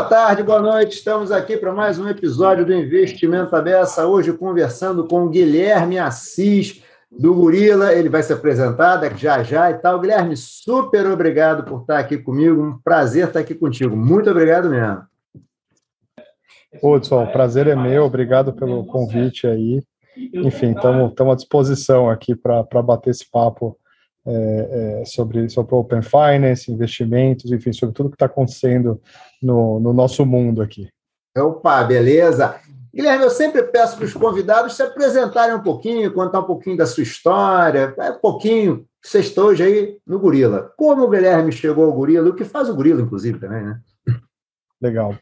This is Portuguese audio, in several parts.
Boa tarde, boa noite. Estamos aqui para mais um episódio do Investimento Abessa. Hoje conversando com o Guilherme Assis, do Gorila. Ele vai se apresentar daqui já já e tal. Guilherme, super obrigado por estar aqui comigo. Um prazer estar aqui contigo. Muito obrigado mesmo. Hudson, o prazer é meu. Obrigado pelo convite aí. Enfim, estamos à disposição aqui para bater esse papo é, é, sobre, sobre Open Finance, investimentos, enfim, sobre tudo que está acontecendo no, no nosso mundo aqui. Opa, beleza. Guilherme, eu sempre peço para os convidados se apresentarem um pouquinho, contar um pouquinho da sua história, é, um pouquinho, você está hoje aí no Gorila. Como o Guilherme chegou ao Gorila, o que faz o Gorila, inclusive, também, né? Legal.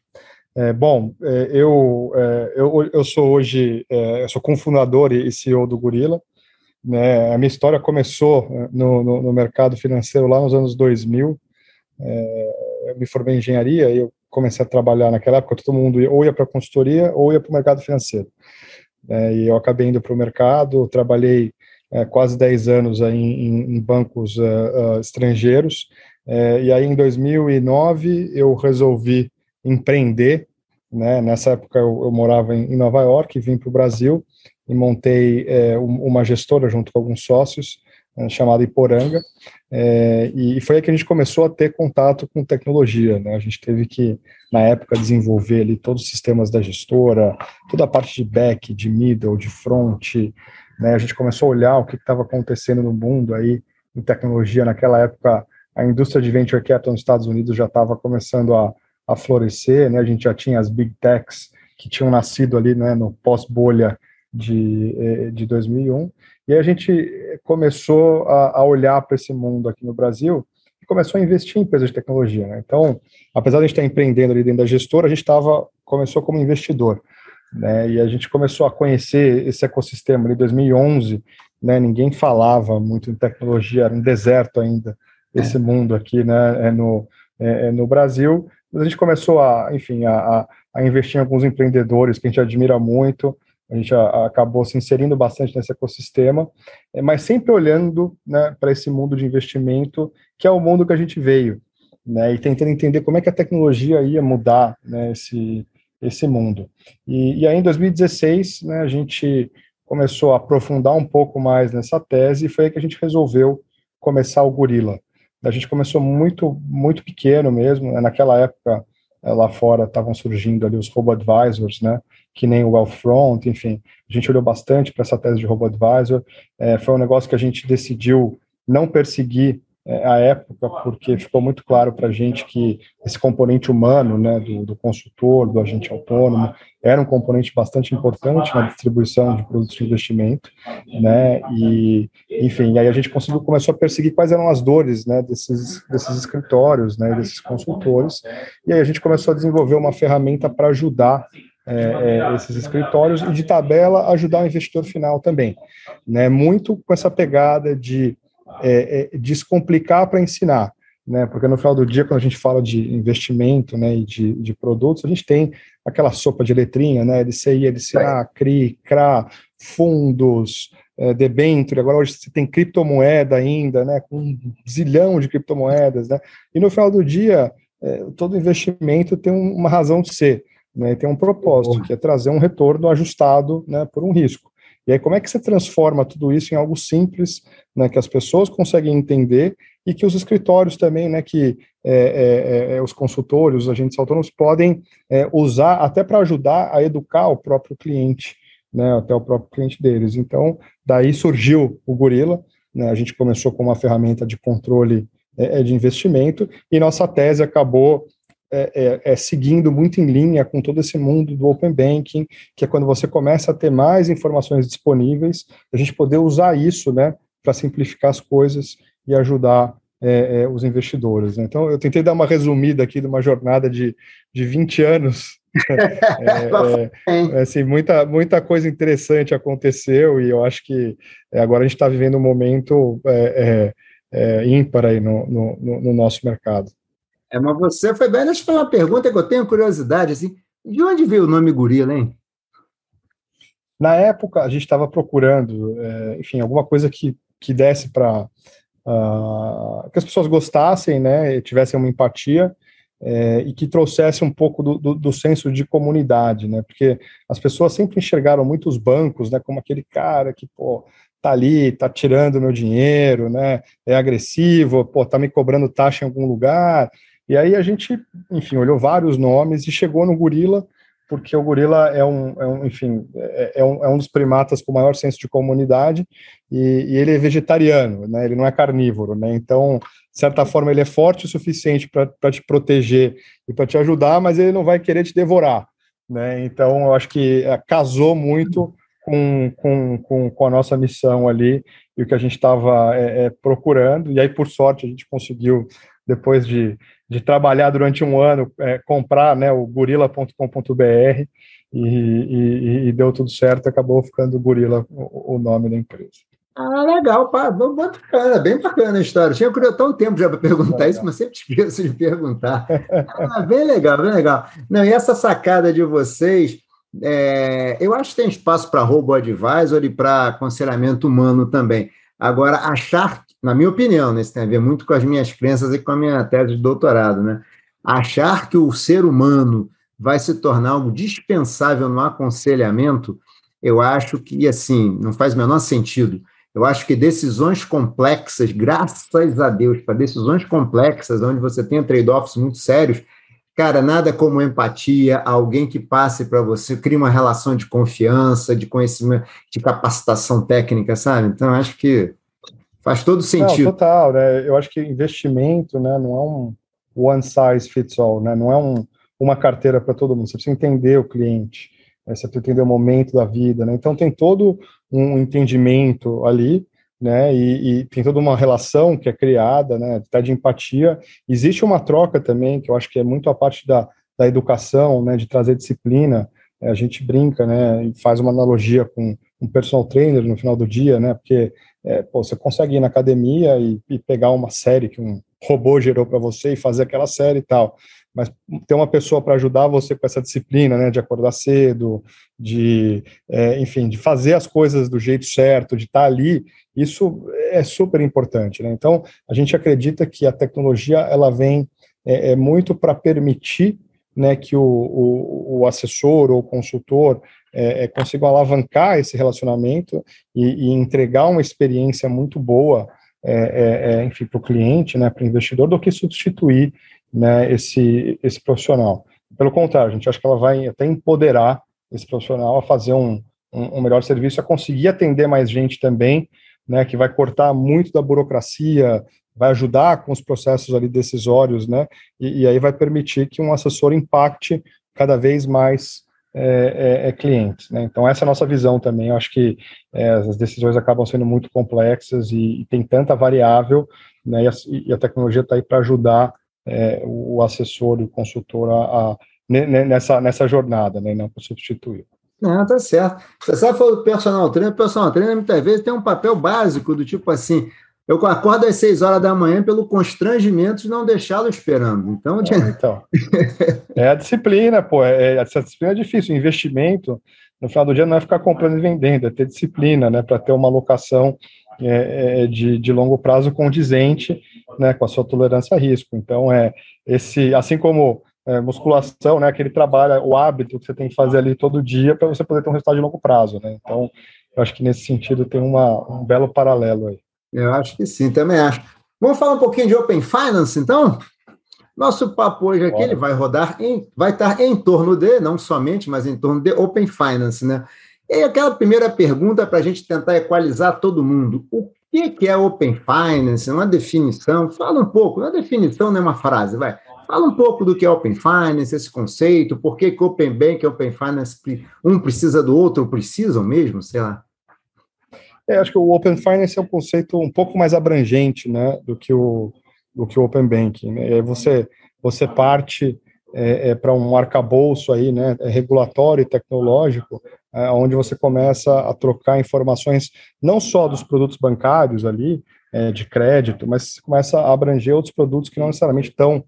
É, bom, é, eu, é, eu, eu sou hoje, eu sou cofundador e CEO do Gorila. Né? A minha história começou é, no, no, no mercado financeiro lá nos anos 2000. eu me formei em engenharia e eu comecei a trabalhar naquela época, todo mundo ou ia para consultoria ou ia para o mercado financeiro. É, e eu acabei indo para o mercado, trabalhei é, quase 10 anos aí em, em bancos uh, uh, estrangeiros, é, e aí em 2009 eu resolvi empreender, né, nessa época eu, eu morava em, em, Nova York, vim para o Brasil e montei uma gestora junto com alguns sócios, né, chamada Iporanga, é, e foi aí que a gente começou a ter contato com tecnologia. Né? A gente teve que, na época, desenvolver ali todos os sistemas da gestora, toda a parte de back, de middle, de front. Né? A gente começou a olhar o que estava acontecendo no mundo aí em tecnologia. Naquela época, a indústria de venture capital nos Estados Unidos já estava começando a, a florescer. Né? A gente já tinha as big techs que tinham nascido ali né, no pós-bolha de, eh, de 2001. E a gente começou a, a olhar para esse mundo aqui no Brasil e começou a investir em empresas de tecnologia. Né? Então, apesar de a gente estar empreendendo ali dentro da gestora, a gente estava começou como investidor. Né? E a gente começou a conhecer esse ecossistema em 2011. Né? Ninguém falava muito em tecnologia, era um deserto ainda esse mundo aqui, né? É no, é, é no Brasil. Mas a gente começou a, enfim, a, a investir em alguns empreendedores que a gente admira muito a gente acabou se inserindo bastante nesse ecossistema, é, mas sempre olhando né, para esse mundo de investimento, que é o mundo que a gente veio, né, e tentando entender como é que a tecnologia ia mudar né, esse, esse mundo. E, e aí, em 2016, né, a gente começou a aprofundar um pouco mais nessa tese, e foi aí que a gente resolveu começar o Gorila. A gente começou muito, muito pequeno mesmo, né, naquela época, lá fora estavam surgindo ali os robo-advisors, né, que nem o Wealthfront, enfim, a gente olhou bastante para essa tese de robo-advisor, é, foi um negócio que a gente decidiu não perseguir é, a época, porque ficou muito claro para a gente que esse componente humano, né, do, do, consultor, do agente autônomo, era um componente bastante importante na distribuição de produtos de investimento, né, e, enfim, aí a gente conseguiu, começou a perseguir quais eram as dores, né, desses, desses escritórios, né, desses consultores, e aí a gente começou a desenvolver uma ferramenta para ajudar é, é, esses escritórios e de tabela ajudar o investidor final também, né, muito com essa pegada de é, é, descomplicar para ensinar, né? Porque no final do dia, quando a gente fala de investimento, né, e de, de produtos, a gente tem aquela sopa de letrinha, né? LCI, LCA, CRI, CRA, fundos, é, debênture, agora hoje você tem criptomoeda ainda, né? Com um zilhão de criptomoedas, né? E no final do dia, é, todo investimento tem um, uma razão de ser, né? Tem um propósito, que é trazer um retorno ajustado, né? Por um risco. E aí, como é que você transforma tudo isso em algo simples, né, que as pessoas conseguem entender e que os escritórios também, né, que é, é, é, é os consultores, os agentes autônomos podem é, usar até para ajudar a educar o próprio cliente, né, até o próprio cliente deles. Então, daí surgiu o Gorila, né, a gente começou com uma ferramenta de controle de investimento e nossa tese acabou é, é, é, seguindo muito em linha com todo esse mundo do Open Banking, que é quando você começa a ter mais informações disponíveis, a gente poder usar isso né, para simplificar as coisas e ajudar é, é os investidores. Né? Então, eu tentei dar uma resumida aqui de uma jornada de, de 20 anos. É, é, assim, muita, muita coisa interessante aconteceu e eu acho que agora a gente está vivendo um momento ímpar aí no, no, no nosso mercado. É, mas você foi bem. Deixa eu falar uma pergunta que eu tenho curiosidade. Assim, de onde veio o nome gorila, hein? Na época, a gente estava procurando, é, enfim, alguma coisa que, que desse para. Uh, que as pessoas gostassem, né, tivessem uma empatia. é, e que trouxesse um pouco do, do, do, senso de comunidade, né? Porque as pessoas sempre enxergaram muitos bancos, né, como aquele cara que, pô, tá ali, tá tirando meu dinheiro, né? É agressivo, pô, tá me cobrando taxa em algum lugar. E aí a gente, enfim, olhou vários nomes e chegou no gorila, porque o gorila é um, é um enfim, é, é, um, é um dos primatas com maior senso de comunidade e, e ele é vegetariano, né? Ele não é carnívoro, né? Então, de certa forma, ele é forte o suficiente para te proteger e para te ajudar, mas ele não vai querer te devorar, né? Então, eu acho que é, casou muito com, com, com, com a nossa missão ali e o que a gente estava é, é, procurando. E aí, por sorte, a gente conseguiu, depois de, de trabalhar durante um ano, é, comprar né, o gorila.com.br e, e, e, deu tudo certo, acabou ficando Gorila o, o nome da empresa. Ah, legal, pá, bacana, bem bacana a história. Tinha tão tempo já para perguntar legal. isso, mas sempre esqueço de perguntar. Ah, bem legal, bem legal. Não, e essa sacada de vocês é, eu acho que tem espaço para robô advisor e para aconselhamento humano também. Agora, achar, na minha opinião, né, isso tem a ver muito com as minhas crenças e com a minha tese de doutorado, né? Achar que o ser humano vai se tornar algo dispensável no aconselhamento, eu acho que, assim, não faz o menor sentido. Eu acho que decisões complexas, graças a Deus, para decisões complexas, onde você tem trade-offs muito sérios, Cara, nada como empatia, alguém que passe para você, cria uma relação de confiança, de conhecimento, de capacitação técnica, sabe? Então, acho que faz todo sentido. Não, total, né? Eu acho que investimento, né, não é um one size fits all, né? Não é um, uma carteira para todo mundo. Você precisa entender o cliente, né? você precisa entender o momento da vida, né? Então, tem todo um entendimento ali né? E, e, tem toda uma relação que é criada, né? Até de empatia. Existe uma troca também, que eu acho que é muito a parte da, da educação, né? De trazer disciplina. É, a gente brinca, né? E faz uma analogia com um personal trainer no final do dia, né? Porque é, pô, você consegue ir na academia e, e pegar uma série que um robô gerou para você e fazer aquela série e tal mas ter uma pessoa para ajudar você com essa disciplina, né, de acordar cedo, de, é, enfim, de fazer as coisas do jeito certo, de estar tá ali, isso é super importante, né? Então, a gente acredita que a tecnologia ela vem é, é muito para permitir, né, que o, o, o, assessor ou consultor é, é consiga alavancar esse relacionamento e, e, entregar uma experiência muito boa, é, é, é enfim, para o cliente, né, para o investidor, do que substituir né, esse, esse profissional. Pelo contrário, a gente acha que ela vai até empoderar esse profissional a fazer um, um, um melhor serviço, a conseguir atender mais gente também, né, que vai cortar muito da burocracia, vai ajudar com os processos ali decisórios, né, e, e aí vai permitir que um assessor impacte cada vez mais é, é, é clientes. Né? Então, essa é a nossa visão também. Eu acho que é, as decisões acabam sendo muito complexas e, e tem tanta variável, né, e, a, e a tecnologia está aí para ajudar é, o assessor e o consultor a, a, nessa, nessa jornada, né, não para substituir. Não, tá certo. Você sabe falou do personal trainer, personal trainer muitas vezes tem um papel básico do tipo assim, eu acordo às seis horas da manhã pelo constrangimento de não deixá-lo esperando. Então, é, então, é a disciplina, pô. É, essa disciplina é difícil. O investimento, no final do dia, não é ficar comprando e vendendo, é ter disciplina, né? Para ter uma alocação é, é, de, de longo prazo condizente né, com a sua tolerância a risco. Então, é esse, assim como é, musculação, né, aquele trabalho, o hábito que você tem que fazer ali todo dia para você poder ter um resultado de longo prazo, né? Então, eu acho que nesse sentido tem uma, um belo paralelo aí. Eu acho que sim, também acho. Vamos falar um pouquinho de Open Finance, então? Nosso papo hoje aqui ele vai rodar em, vai estar em torno de, não somente, mas em torno de Open Finance, né? E aquela primeira pergunta para a gente tentar equalizar todo mundo. O que é Open Finance? Uma definição? Fala um pouco, uma definição não é uma frase, vai. Fala um pouco do que é Open Finance, esse conceito, por que, Open Bank e Open Finance, um precisa do outro, ou precisam mesmo, sei lá. É, acho que o Open Finance é um conceito um pouco mais abrangente, né, do que o, do que o Open Banking. Né? Você, você parte é, é, para um arcabouço aí, né, é regulatório e tecnológico, é, onde você começa a trocar informações não só dos produtos bancários ali, é, de crédito, mas começa a abranger outros produtos que não necessariamente estão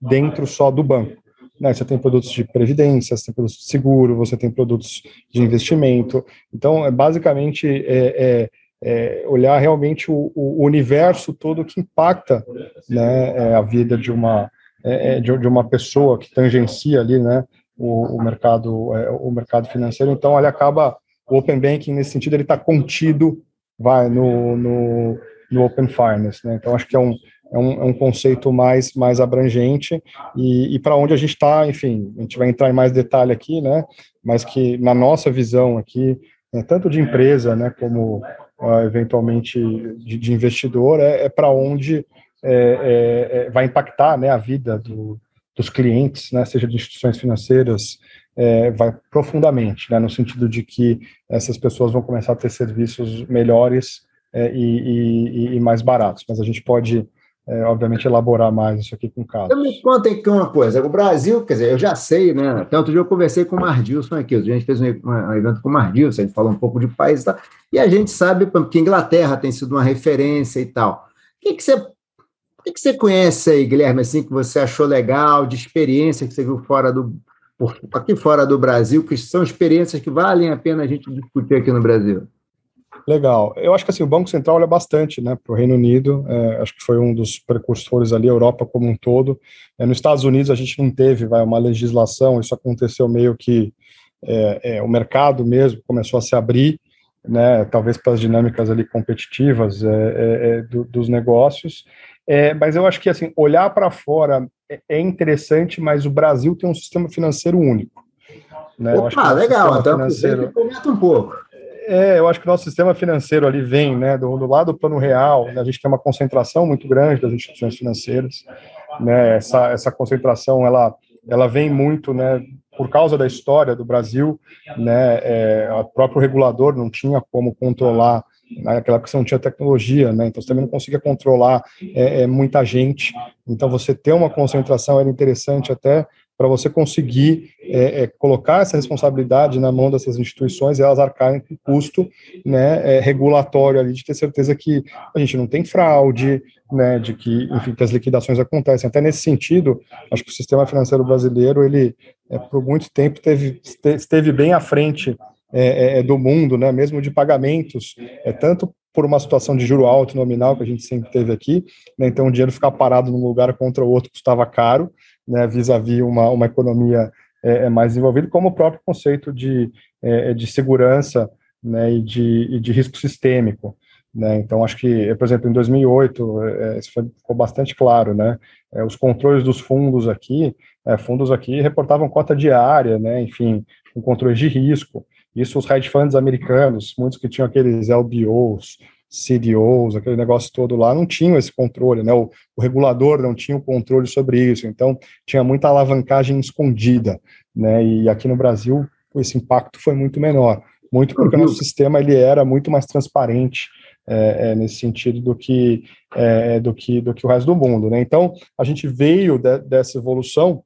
dentro só do banco. Né? Você tem produtos de previdência, você tem produtos de seguro, você tem produtos de investimento. Então, é basicamente é, é, é olhar realmente o, o, universo todo que impacta né, é, a vida de uma é, de, de, uma pessoa que tangencia ali, né, o, o mercado, é, o mercado financeiro. Então, ele acaba o open banking nesse sentido ele está contido, vai no, no, no open finance, né? Então acho que é um é um, é um conceito mais mais abrangente e, e para onde a gente está, enfim, a gente vai entrar em mais detalhe aqui, né? Mas que na nossa visão aqui, né, tanto de empresa, né, como uh, eventualmente de, de, investidor, é, é para onde é, é, é, vai impactar, né, a vida do, dos clientes, né, seja de instituições financeiras, é, vai profundamente, né, no sentido de que essas pessoas vão começar a ter serviços melhores é, e, e, e, mais baratos. Mas a gente pode, é, obviamente, elaborar mais isso aqui com casos. Então, me conta aqui uma coisa. O Brasil, quer dizer, eu já sei, né? Outro dia eu conversei com o Mardilson aqui. A gente fez um, um evento com o Mardilson, a gente falou um pouco de país e tal. E a gente sabe que a Inglaterra tem sido uma referência e tal. O que, que você o que, você conhece aí, Guilherme, assim, que você achou legal, de experiência que você viu fora do, aqui fora do Brasil, que são experiências que valem a pena a gente discutir aqui no Brasil? Legal. Eu acho que assim, o Banco Central olha bastante né, para o Reino Unido, é, acho que foi um dos precursores ali, a Europa como um todo. É, nos Estados Unidos a gente não teve vai, uma legislação, isso aconteceu meio que é, é o mercado mesmo começou a se abrir, né, talvez para as dinâmicas ali competitivas é, é, do, dos negócios. Mas eu acho que assim, olhar para fora é interessante, mas o Brasil tem um sistema financeiro único. Né? Opa, legal, então financeiro... comenta um pouco. É, eu acho que o nosso sistema financeiro ali vem, né, do, do lado do plano real, né, a gente tem uma concentração muito grande das instituições financeiras, né, essa, essa concentração, ela, ela vem muito, né, por causa da história do Brasil, né, é, o próprio regulador não tinha como controlar naquela época você não tinha tecnologia, né? Então você também não conseguia controlar é, é, muita gente. Então você ter uma concentração era interessante até para você conseguir é, é, colocar essa responsabilidade na mão dessas instituições e elas arcarem com o custo né, é, regulatório ali de ter certeza que a gente não tem fraude, né, de que, enfim, que as liquidações acontecem. Até nesse sentido, acho que o sistema financeiro brasileiro, ele, é, por muito tempo, teve, esteve bem à frente é, é, é, do mundo, né, mesmo de pagamentos, é tanto por uma situação de juro alto nominal que a gente sempre teve aqui, né, então o dinheiro ficar parado num lugar contra o outro custava caro, né, vis-à-vis uma, uma economia é, é mais desenvolvida, como o próprio conceito de, é, de segurança né, e, de, e de risco sistêmico. Né? Então, acho que, por exemplo, em 2008, é, isso foi, ficou bastante claro, né? É, os controles dos fundos aqui, é, fundos aqui reportavam cota diária, né? enfim, com controles de risco. Isso os hedge funds americanos, muitos que tinham aqueles LBOs, CDOs, aquele negócio todo lá, não tinham esse controle, né? O, o, regulador não tinha o controle sobre isso, então tinha muita alavancagem escondida, né? E aqui no Brasil esse impacto foi muito menor, muito porque o nosso sistema ele era muito mais transparente é, é, nesse sentido do que, é, do que do que o resto do mundo, né? Então a gente veio de, dessa evolução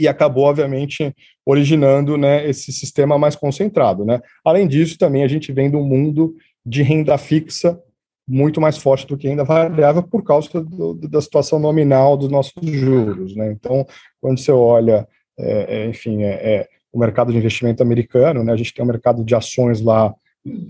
e acabou, obviamente, originando né, esse sistema mais concentrado. Né? Além disso, também a gente vem de um mundo de renda fixa muito mais forte do que renda variável por causa do, da situação nominal dos nossos juros. Né? Então, quando você olha, é, é, enfim, é, é, o mercado de investimento americano, né, a gente tem um mercado de ações lá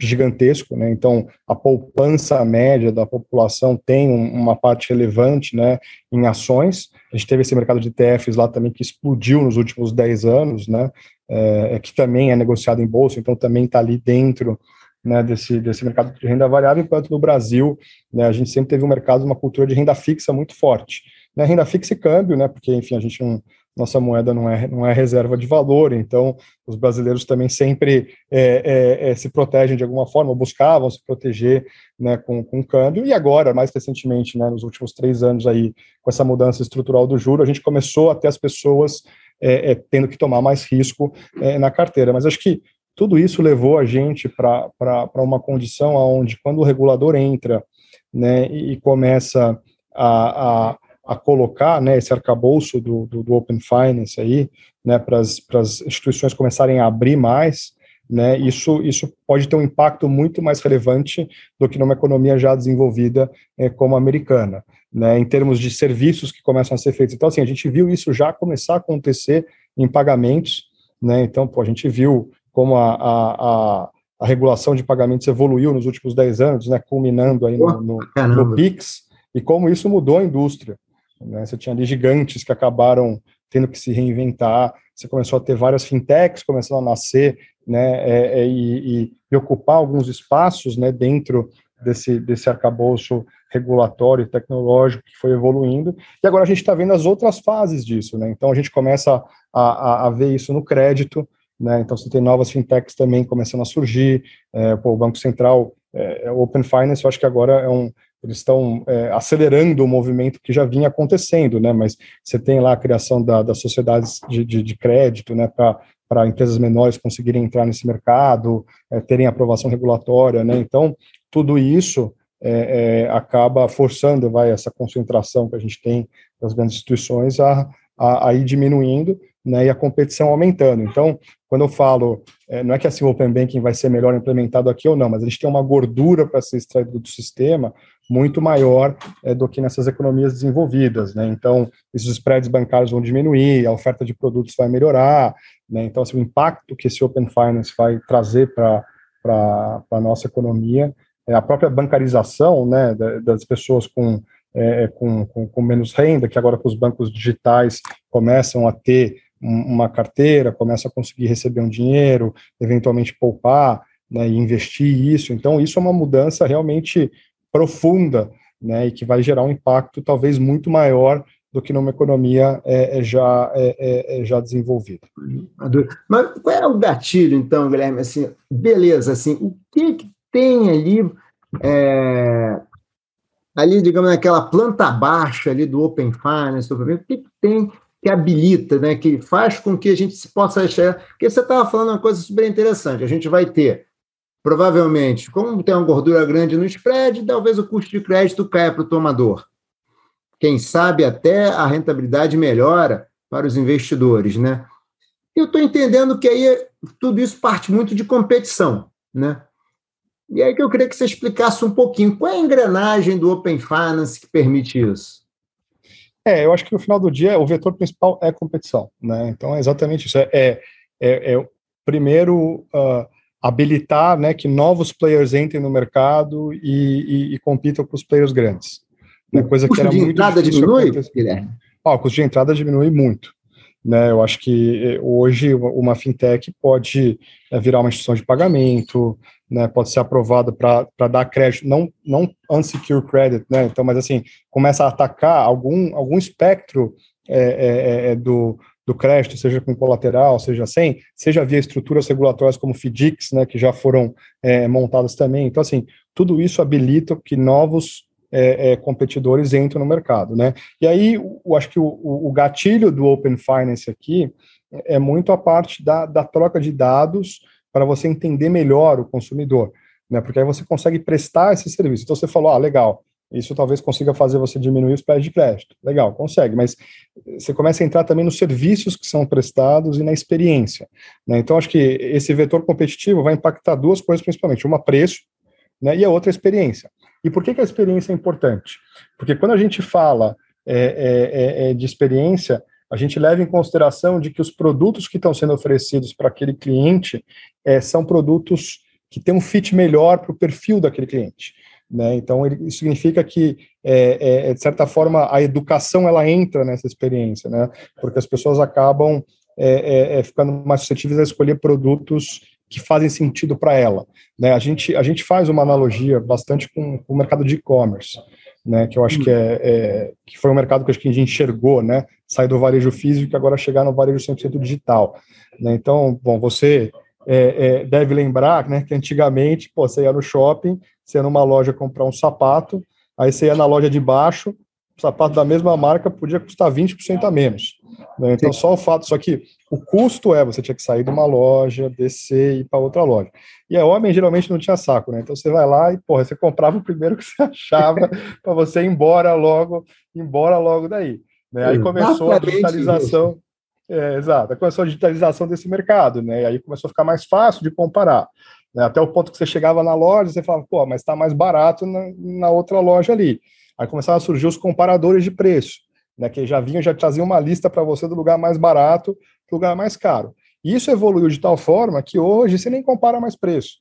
gigantesco, né? Então, a poupança média da população tem uma parte relevante, né, em ações. A gente teve esse mercado de ETFs lá também que explodiu nos últimos 10 anos, né? É, que também é negociado em bolsa, então também está ali dentro né, desse, desse mercado de renda variável, enquanto no Brasil, né, a gente sempre teve um mercado, uma cultura de renda fixa muito forte. Né, renda fixa e câmbio, né, porque, enfim, a gente não, nossa moeda não é, não é reserva de valor, então os brasileiros também sempre é, é, é, se protegem de alguma forma, buscavam se proteger né, com, com câmbio, e agora, mais recentemente, né, nos últimos três anos aí, com essa mudança estrutural do juro, a gente começou a ter as pessoas é, é, tendo que tomar mais risco é, na carteira, mas acho que tudo isso levou a gente para uma condição onde, quando o regulador entra né, e começa a, a a colocar né, esse arcabouço do, do, do Open Finance aí, né, para as instituições começarem a abrir mais, né, isso, isso pode ter um impacto muito mais relevante do que numa economia já desenvolvida é, como a americana, né, em termos de serviços que começam a ser feitos. Então, assim, a gente viu isso já começar a acontecer em pagamentos, né, então, pô, a gente viu como a, a, a, a regulação de pagamentos evoluiu nos últimos 10 anos, né, culminando aí no, no, no PIX, e como isso mudou a indústria, Né? Você tinha ali gigantes que acabaram tendo que se reinventar, você começou a ter várias fintechs começando a nascer, né, é, é, e, e, ocupar alguns espaços, né, dentro desse, desse arcabouço regulatório e tecnológico que foi evoluindo, e agora a gente está vendo as outras fases disso, né, então a gente começa a, a, a ver isso no crédito, né, então você tem novas fintechs também começando a surgir, é, pô, o Banco Central, é, Open Finance, eu acho que agora é um, eles estão é, acelerando o movimento que já vinha acontecendo, né? Mas você tem lá a criação da, das sociedades de, de, de crédito, né? Para empresas menores conseguirem entrar nesse mercado, é, terem aprovação regulatória, né? Então, tudo isso é, é acaba forçando, vai, essa concentração que a gente tem das grandes instituições a, a, a ir diminuindo, né? E a competição aumentando. Então, quando eu falo, é, não é que assim o Open Banking vai ser melhor implementado aqui ou não, mas a gente tem uma gordura para ser extraído do sistema muito maior é, do que nessas economias desenvolvidas, né? Então, esses spreads bancários vão diminuir, a oferta de produtos vai melhorar, né? Então, assim, o impacto que esse Open Finance vai trazer para a nossa economia, é a própria bancarização, né, das pessoas com, é, com, com, com menos renda, que agora com os bancos digitais começam a ter uma carteira, começam a conseguir receber um dinheiro, eventualmente poupar, né, e investir isso. Então, isso é uma mudança realmente profunda, né, e que vai gerar um impacto talvez muito maior do que numa economia é, é já, é, é, é já desenvolvida. Mas qual é o gatilho, então, Guilherme? Assim, beleza, assim, o que, que tem ali, é, ali, digamos, naquela planta baixa ali do Open Finance, o que, que tem que habilita, né, que faz com que a gente possa achar... Porque você estava falando uma coisa super interessante, a gente vai ter Provavelmente, como tem uma gordura grande no spread, talvez o custo de crédito caia para o tomador. Quem sabe até a rentabilidade melhora para os investidores, né? Eu estou entendendo que aí tudo isso parte muito de competição, né? E aí que eu queria que você explicasse um pouquinho qual é a engrenagem do Open Finance que permite isso. É, eu acho que no final do dia o vetor principal é competição, né? Então é exatamente isso. É, é, é, é primeiro uh, habilitar né, que novos players entrem no mercado e, e, e compitam com os players grandes. Né, coisa que era de muito entrada diminui, Guilherme? Ah, o custo de entrada diminui muito. Né, eu acho que eh, hoje uma fintech pode é, virar uma instituição de pagamento, né, pode ser aprovada para dar crédito, não, não unsecure credit, né, então, mas assim, começa a atacar algum, algum espectro é, é, do, do crédito, seja com colateral, seja sem, seja via estruturas regulatórias como FDICs, né, que já foram é, montadas também. Então, assim, tudo isso habilita que novos é, é, competidores entram no mercado, né? E aí, eu acho que o, o, gatilho do Open Finance aqui é muito a parte da, da troca de dados para você entender melhor o consumidor, né? Porque aí você consegue prestar esse serviço. Então, você falou, ah, legal, isso talvez consiga fazer você diminuir os pés de crédito. Legal, consegue, mas você começa a entrar também nos serviços que são prestados e na experiência. Né? Então, acho que esse vetor competitivo vai impactar duas coisas principalmente: uma, preço, né, e a outra, experiência. E por que, que a experiência é importante? Porque quando a gente fala é, é, é, de experiência, a gente leva em consideração de que os produtos que estão sendo oferecidos para aquele cliente é, são produtos que têm um fit melhor para o perfil daquele cliente. Né? Então, ele, isso significa que, é, é, de certa forma, a educação ela entra nessa experiência, né? porque as pessoas acabam é, ficando mais suscetíveis a escolher produtos que fazem sentido para ela. Né? A, gente, a gente faz uma analogia bastante com, com o mercado de e-commerce, né? que eu acho que, é, é, que foi um mercado que, acho que a gente enxergou, né? sair do varejo físico e agora chegar no varejo 100% digital. Né? Então, bom, você é, é, deve lembrar né, que antigamente pô, você ia no shopping, você ia numa loja comprar um sapato, aí você ia na loja de baixo, o sapato da mesma marca podia custar 20% a menos. Né? Então, Sim. só o fato, só que o custo é, você tinha que sair de uma loja, descer e ir para outra loja. E a homem geralmente não tinha saco, né? Então você vai lá e, porra, você comprava o primeiro que você achava para você ir embora logo, embora logo daí. Né? Aí começou a digitalização. É, exato, começou a digitalização desse mercado, né? E aí começou a ficar mais fácil de comparar. Né? Até o ponto que você chegava na loja, você falava, pô, mas está mais barato na, na, outra loja ali. Aí começaram a surgir os comparadores de preço, né? Que já vinham, já traziam uma lista para você do lugar mais barato para o lugar mais caro. E isso evoluiu de tal forma que hoje você nem compara mais preço.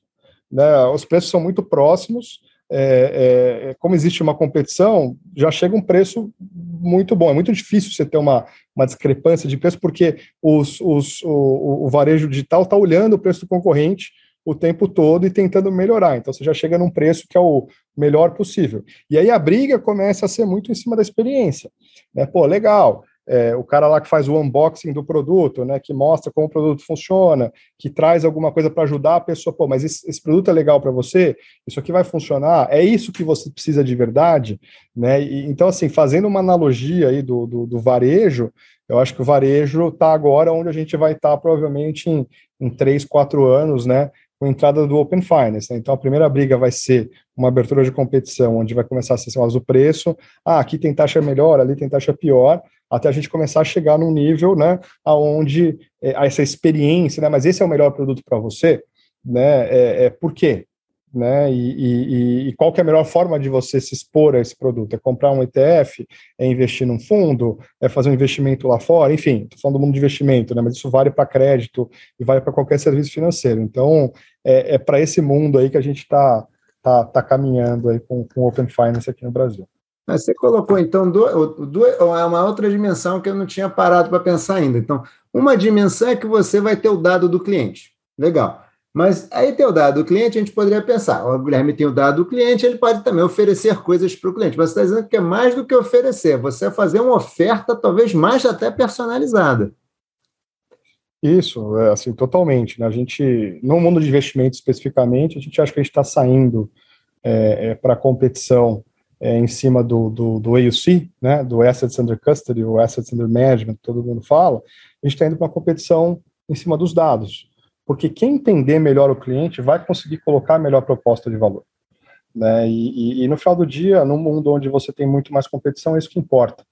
Né? Os preços são muito próximos. É, é, como existe uma competição, já chega um preço muito bom. É muito difícil você ter uma, uma discrepância de preço, porque os, os, o, o varejo digital está olhando o preço do concorrente o tempo todo e tentando melhorar. Então você já chega num preço que é o melhor possível. E aí a briga começa a ser muito em cima da experiência. Né? Pô, legal. É, o cara lá que faz o unboxing do produto, né, que mostra como o produto funciona, que traz alguma coisa para ajudar a pessoa, pô, mas esse, esse produto é legal para você, isso aqui vai funcionar, é isso que você precisa de verdade, né? E, então, assim, fazendo uma analogia aí do, do, do varejo, eu acho que o varejo está agora onde a gente vai estar tá, provavelmente em, em três, quatro anos, né? Com a entrada do Open Finance. Né? Então, a primeira briga vai ser uma abertura de competição, onde vai começar a ser assim, o preço. Ah, aqui tem taxa melhor, ali tem taxa pior, até a gente começar a chegar num nível, né, aonde é, essa experiência, né, mas esse é o melhor produto para você, né, é, é por quê? Né? E, e, e, qual que é a melhor forma de você se expor a esse produto? É comprar um ETF? É investir num fundo? É fazer um investimento lá fora? Enfim, estou falando do mundo de investimento, né? Mas isso vale para crédito e vale para qualquer serviço financeiro. Então, é, é para esse mundo aí que a gente está tá, tá caminhando aí com, com Open Finance aqui no Brasil. Você colocou, então, é uma outra dimensão que eu não tinha parado para pensar ainda. Então, uma dimensão é que você vai ter o dado do cliente. Legal. Mas aí tem o dado do cliente, a gente poderia pensar, o Guilherme tem o dado do cliente, ele pode também oferecer coisas para o cliente, mas você está dizendo que é mais do que oferecer, você é fazer uma oferta talvez mais até personalizada. Isso, é assim, totalmente. Né? A gente, no mundo de investimento especificamente, a gente acha que a gente está saindo é, é, para a competição é, em cima do, do, do AUC, né, do Assets Under Custody, o Assets Under Management, todo mundo fala, a gente está indo para uma competição em cima dos dados porque quem entender melhor o cliente vai conseguir colocar a melhor proposta de valor. Né? E, e, e, no final do dia, num mundo onde você tem muito mais competição, é isso que importa.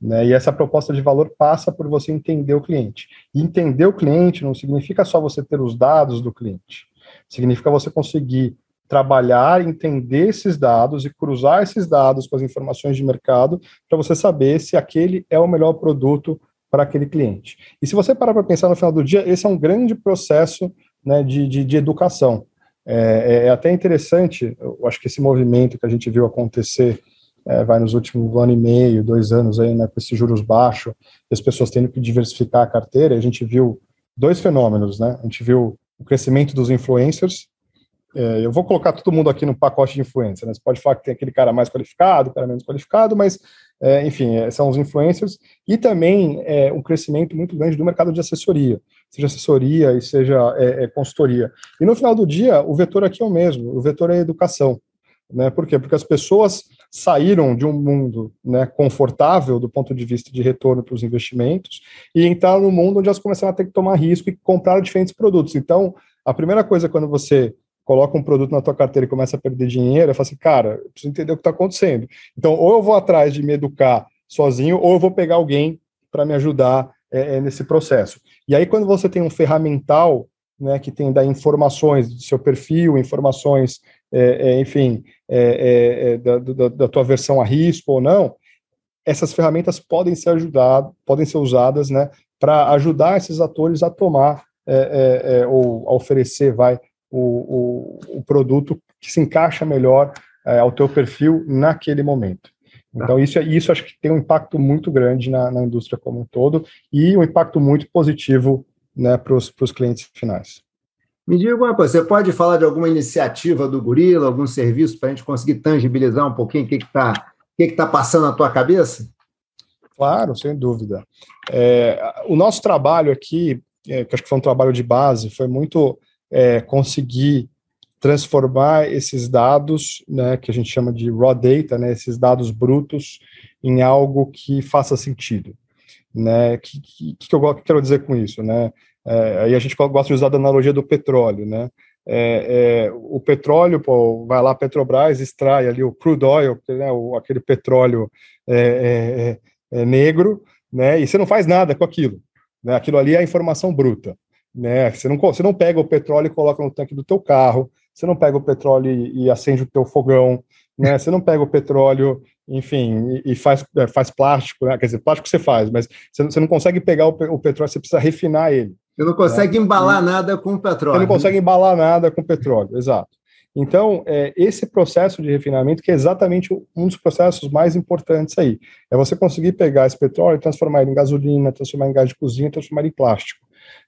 Né? E essa proposta de valor passa por você entender o cliente. E entender o cliente não significa só você ter os dados do cliente, significa você conseguir trabalhar, entender esses dados e cruzar esses dados com as informações de mercado para você saber se aquele é o melhor produto para aquele cliente. E se você parar para pensar no final do dia, esse é um grande processo né, de, de, de educação. É, é, até interessante, eu acho que esse movimento que a gente viu acontecer é, vai nos últimos ano e meio, dois anos aí, né, com esses juros baixos, as pessoas tendo que diversificar a carteira, a gente viu dois fenômenos, né? A gente viu o crescimento dos influencers. É, eu vou colocar todo mundo aqui no pacote de influencer, né? Você pode falar que tem aquele cara mais qualificado, cara menos qualificado, mas é, enfim, é, são os influencers, e também é, um crescimento muito grande do mercado de assessoria, seja assessoria e seja é, é, consultoria. E no final do dia, o vetor aqui é o mesmo, o vetor é educação. Né? Por quê? Porque as pessoas saíram de um mundo né, confortável do ponto de vista de retorno para os investimentos e entraram no mundo onde elas começaram a ter que tomar risco e comprar diferentes produtos. Então, a primeira coisa quando você coloca um produto na tua carteira e começa a perder dinheiro, eu falo assim, cara, eu preciso entender o que está acontecendo. Então, ou eu vou atrás de me educar sozinho, ou eu vou pegar alguém para me ajudar é, é, nesse processo. E aí, quando você tem um ferramental né, que tem da informações do seu perfil, informações, é, é, enfim, é, é, da, da, da, tua versão a risco ou não, essas ferramentas podem ser ajudadas, podem ser usadas, né, para ajudar esses atores a tomar ou a oferecer, vai, o, o, o produto que se encaixa melhor é, ao teu perfil naquele momento. Tá. Então, isso, isso acho que tem um impacto muito grande na, na indústria como um todo e um impacto muito positivo né, para os clientes finais. Me diga uma coisa, você pode falar de alguma iniciativa do Gorila, algum serviço para a gente conseguir tangibilizar um pouquinho o que está que que tá passando na tua cabeça? Claro, sem dúvida. É, o nosso trabalho aqui, é, que acho que foi um trabalho de base, foi muito é, conseguir transformar esses dados, né, que a gente chama de raw data, né, esses dados brutos, em algo que faça sentido. Né? Que, que, que eu quero dizer com isso? Né? É, aí a gente gosta de usar a analogia do petróleo. Né? É, é, o petróleo, pô, vai lá, Petrobras extrai ali o crude oil, né, o, aquele petróleo é, é, é, negro, né, e você não faz nada com aquilo. Né, aquilo ali é a informação bruta né? Você não, você não pega o petróleo e coloca no tanque do teu carro, você não pega o petróleo e, e acende o teu fogão, né? Você não pega o petróleo, enfim, e, e faz, é, faz plástico, né? quer dizer, plástico você faz, mas você, você não consegue pegar o, o, petróleo, você precisa refinar ele. Você não consegue né? embalar nada com petróleo. Você não consegue embalar nada com petróleo, exato. Então, é, esse processo de refinamento que é exatamente um dos processos mais importantes aí. É você conseguir pegar esse petróleo e transformar ele em gasolina, transformar em gás de cozinha, transformar em plástico.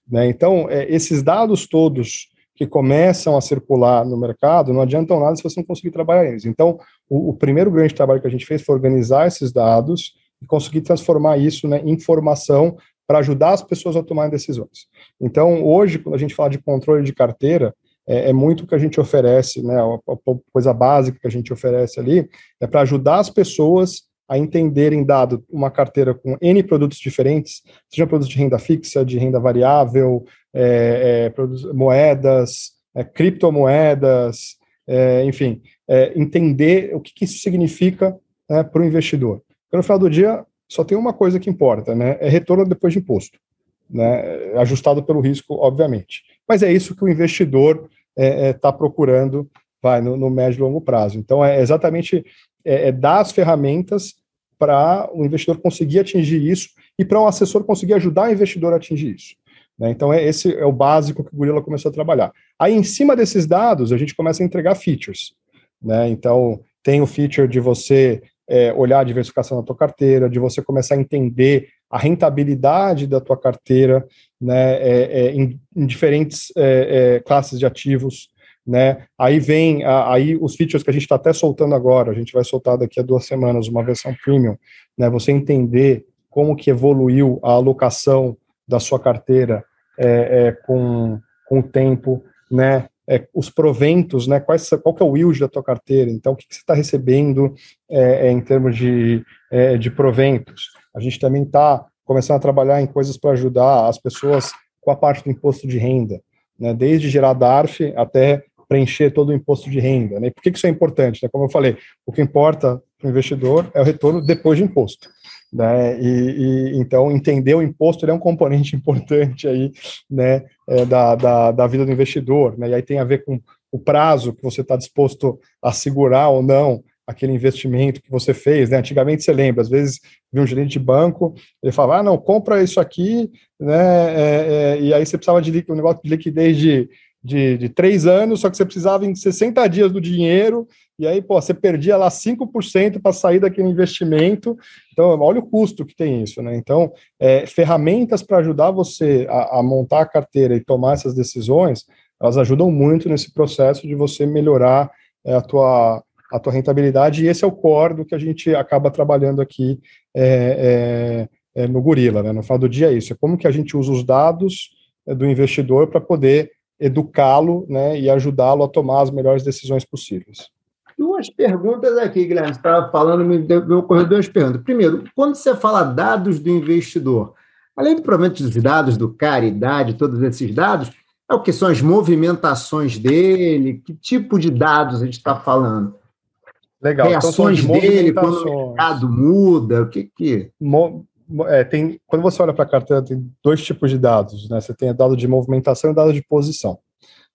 Né? Então, é, esses dados todos que começam a circular no mercado não adiantam nada se você não conseguir trabalhar eles. Então, o, o primeiro grande trabalho que a gente fez foi organizar esses dados e conseguir transformar isso né, em informação para ajudar as pessoas a tomarem decisões. Então, hoje, quando a gente fala de controle de carteira, é, é muito o que a gente oferece, né, a, a, coisa básica que a gente oferece ali, é para ajudar as pessoas a entenderem, dado uma carteira com N produtos diferentes, seja produtos de renda fixa, de renda variável, é, é, moedas, é, criptomoedas, é, enfim, é, entender o que, que isso significa né, para o investidor. Porque no final do dia, só tem uma coisa que importa, né, é retorno depois de imposto, né, ajustado pelo risco, obviamente. Mas é isso que o investidor está procurando vai no, no, médio e longo prazo. Então, é exatamente é, é dar as ferramentas para o investidor conseguir atingir isso e para o um assessor conseguir ajudar o investidor a atingir isso. Né? Então, é, esse é o básico que o Gorilla começou a trabalhar. Aí, em cima desses dados, a gente começa a entregar features. Né? Então, tem o feature de você é, olhar a diversificação da tua carteira, de você começar a entender a rentabilidade da tua carteira né, é, é, em, em, diferentes é, é, classes de ativos, né? Aí vem aí os features que a gente está até soltando agora, a gente vai soltar daqui a duas semanas uma versão premium, né? Você entender como que evoluiu a alocação da sua carteira é, é, com, com o tempo, né? É, os proventos, né? Quais, qual que é o yield da tua carteira? Então, o que, que você está recebendo é, é, em termos de, é, de proventos? A gente também está começando a trabalhar em coisas para ajudar as pessoas com a parte do imposto de renda, né? Desde gerar DARF até preencher todo o imposto de renda. Né? Por que, que isso é importante? Né? Como eu falei, o que importa para o investidor é o retorno depois de imposto. Né? E, e, então entender o imposto é um componente importante aí, né, é, da, da, da, vida do investidor, né? E aí tem a ver com o prazo que você está disposto a segurar ou não aquele investimento que você fez, né? Antigamente você lembra, às vezes vi um gerente de banco, ele falava, ah, não, compra isso aqui, né? É, é, e aí você precisava de um negócio de liquidez de de, de três anos, só que você precisava em 60 dias do dinheiro, e aí, pô, você perdia lá 5% para sair daquele investimento. Então, olha o custo que tem isso, né? Então, é, ferramentas para ajudar você a, a, montar a carteira e tomar essas decisões, elas ajudam muito nesse processo de você melhorar é, a, tua, a tua rentabilidade, e esse é o core do que a gente acaba trabalhando aqui é, é, é no Gorila, né? No final do dia é isso, é como que a gente usa os dados é, do investidor para poder educá-lo né, e ajudá-lo a tomar as melhores decisões possíveis. Duas perguntas aqui, Guilherme. Você estava falando, me deu ocorrer duas perguntas. Primeiro, quando você fala dados do investidor, além do provavelmente dos dados do cara, idade, todos esses dados, é o que são as movimentações dele? Que tipo de dados a gente está falando? Legal. Então, Reações então, dele quando o mercado muda, o que que... Mo é, tem, quando você olha para a carteira, tem dois tipos de dados, né? Você tem o dado de movimentação e o dado de posição.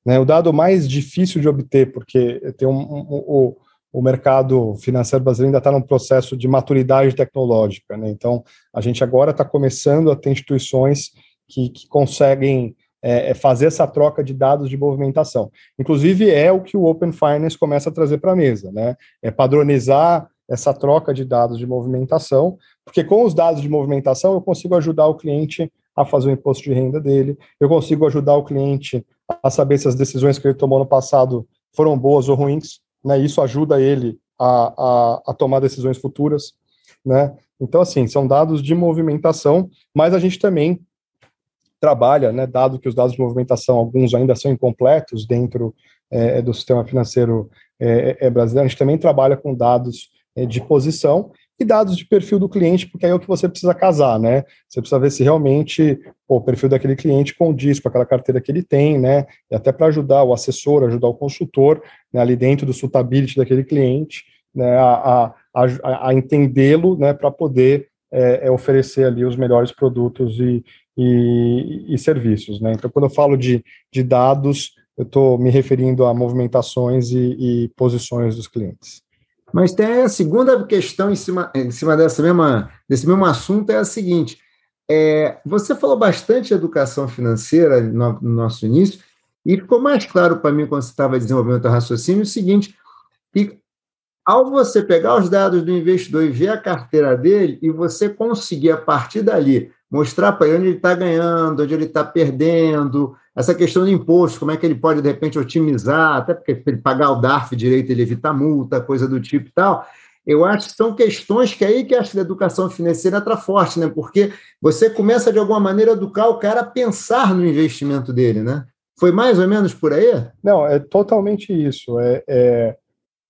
Né? O dado mais difícil de obter, porque tem um, um, um o mercado financeiro brasileiro ainda está num processo de maturidade tecnológica, né? Então, a gente agora está começando a ter instituições que, que conseguem é, é, fazer essa troca de dados de movimentação. Inclusive, é o que o Open Finance começa a trazer para a mesa, né? É padronizar essa troca de dados de movimentação, porque com os dados de movimentação eu consigo ajudar o cliente a fazer o imposto de renda dele, eu consigo ajudar o cliente a saber se as decisões que ele tomou no passado foram boas ou ruins, né? Isso ajuda ele a, a, a tomar decisões futuras, né? Então, assim, são dados de movimentação, mas a gente também trabalha, né, dado que os dados de movimentação, alguns ainda são incompletos dentro é, do sistema financeiro é, é, brasileiro, a gente também trabalha com dados de posição e dados de perfil do cliente, porque aí é o que você precisa casar, né? Você precisa ver se realmente pô, o perfil daquele cliente condiz com aquela carteira que ele tem, né? E até para ajudar o assessor, ajudar o consultor, né, ali dentro do suitability daquele cliente, né, a, a, a, a entendê-lo, né, para poder é, é, oferecer ali os melhores produtos e, e, e, serviços, né? Então, quando eu falo de, de dados, eu estou me referindo a movimentações e, e posições dos clientes. Mas tem a segunda questão em cima, em cima dessa mesma, desse mesmo assunto é a seguinte: é, você falou bastante de educação financeira no, no nosso início, E ficou mais claro para mim, quando você estava desenvolvendo o raciocínio, o seguinte: que ao você pegar os dados do investidor e ver a carteira dele, e você conseguir, a partir dali, mostrar para ele onde ele está ganhando, onde ele está perdendo, essa questão do imposto, como é que ele pode, de repente, otimizar, até porque ele pagar o DARF direito, ele evita multa, coisa do tipo e tal. Eu acho que são questões que aí que acho que a educação financeira entra forte, né? Porque você começa, de alguma maneira, a educar o cara a pensar no investimento dele, né? Foi mais ou menos por aí? Não, é totalmente isso. É, é,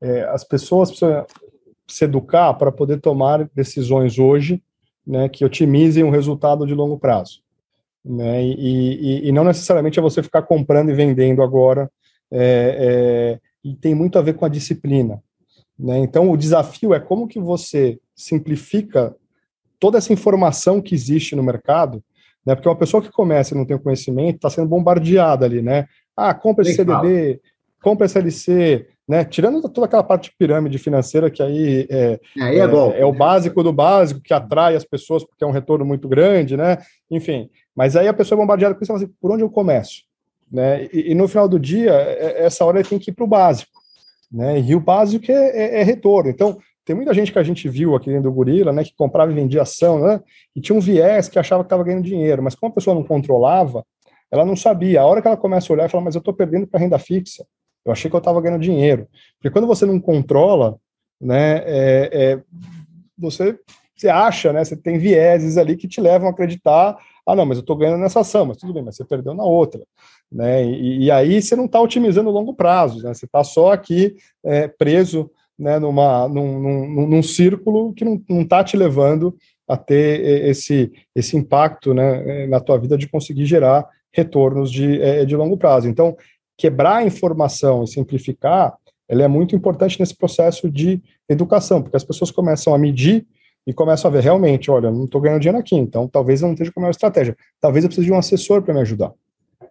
é as pessoas precisam se educar para poder tomar decisões hoje né, que otimizem o resultado de longo prazo. Né, e, e, e não necessariamente é você ficar comprando e vendendo agora, é, é, e tem muito a ver com a disciplina. Né? Então, o desafio é como que você simplifica toda essa informação que existe no mercado, né? porque uma pessoa que começa e não tem o conhecimento está sendo bombardeada ali, né? Ah, compra esse CDB, compra esse LC, né? Tirando toda aquela parte de pirâmide financeira que aí é, aí é, é, é, o básico do básico, que atrai as pessoas porque é um retorno muito grande, né? Enfim, mas aí a pessoa é bombardeada com isso, assim, por onde eu começo? Né? E, e no final do dia, é, essa hora tem que ir para o básico, né? E o básico é, é, é, retorno. Então, tem muita gente que a gente viu aqui dentro do Gorila, né, que comprava e vendia ação, né? E tinha um viés que achava que estava ganhando dinheiro, mas como a pessoa não controlava, ela não sabia. A hora que ela começa a olhar e fala, mas eu estou perdendo para renda fixa, eu achei que eu estava ganhando dinheiro. Porque quando você não controla, né, é, é, você, você acha, né, você tem vieses ali que te levam a acreditar, ah, não, mas eu estou ganhando nessa ação, mas tudo bem, mas você perdeu na outra. Né, e, e aí você não está otimizando o longo prazo, né, você está só aqui é, preso né, numa, num, num, num círculo que não está te levando a ter esse, esse impacto né, na tua vida de conseguir gerar retornos de, é, de longo prazo. Então, quebrar a informação e simplificar, ela é muito importante nesse processo de educação, porque as pessoas começam a medir e começam a ver realmente, olha, não estou ganhando dinheiro aqui, então talvez eu não esteja com a melhor estratégia. Talvez eu precise de um assessor para me ajudar,